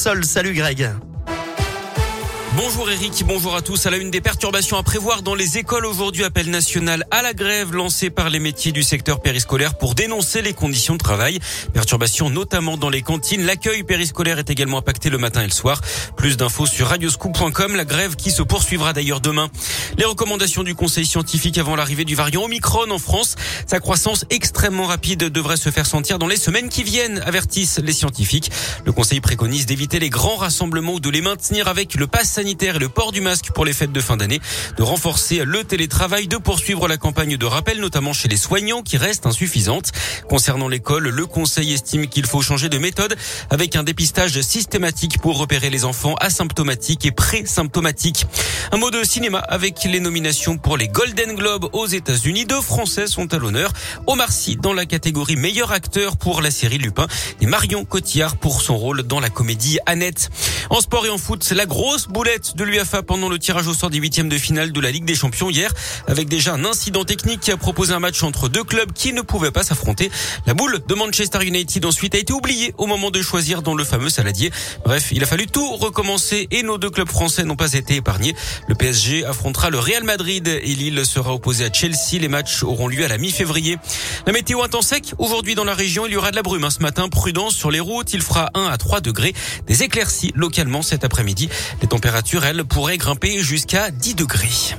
sol. Salut Greg. Bonjour Eric, bonjour à tous. À la une des perturbations à prévoir dans les écoles aujourd'hui, appel national à la grève lancé par les métiers du secteur périscolaire pour dénoncer les conditions de travail. Perturbations notamment dans les cantines. L'accueil périscolaire est également impacté le matin et le soir. Plus d'infos sur radioscoop.com. La grève qui se poursuivra d'ailleurs demain. Les recommandations du conseil scientifique avant l'arrivée du variant Omicron en France. Sa croissance extrêmement rapide devrait se faire sentir dans les semaines qui viennent, avertissent les scientifiques. Le conseil préconise d'éviter les grands rassemblements ou de les maintenir avec le pass sanitaire et le port du masque pour les fêtes de fin d'année, de renforcer le télétravail, de poursuivre la campagne de rappel, notamment chez les soignants qui reste insuffisante. Concernant l'école, le conseil estime qu'il faut changer de méthode avec un dépistage systématique pour repérer les enfants asymptomatiques et pré-symptomatiques. Un mot de cinéma avec les nominations pour les Golden Globes aux États-Unis. Deux Français sont à l'honneur. Omar Sy dans la catégorie meilleur acteur pour la série Lupin et Marion Cotillard pour son rôle dans la comédie Annette. En sport et en foot, c'est la grosse boulette de l'UFA pendant le tirage au sort des huitièmes de finale de la Ligue des Champions hier, avec déjà un incident technique qui a proposé un match entre deux clubs qui ne pouvaient pas s'affronter. La boule de Manchester United ensuite a été oubliée au moment de choisir dans le fameux saladier. Bref, il a fallu tout recommencer et nos deux clubs français n'ont pas été épargnés. Le PSG affrontera le Real Madrid et Lille sera opposé à Chelsea. Les matchs auront lieu à la mi-février. La météo un sec. Aujourd'hui dans la région, il y aura de la brume hein, ce matin. Prudence sur les routes. Il fera 1 à 3 degrés. Des éclaircies localement cet après-midi. Les températures, elles, pourraient grimper jusqu'à 10 degrés.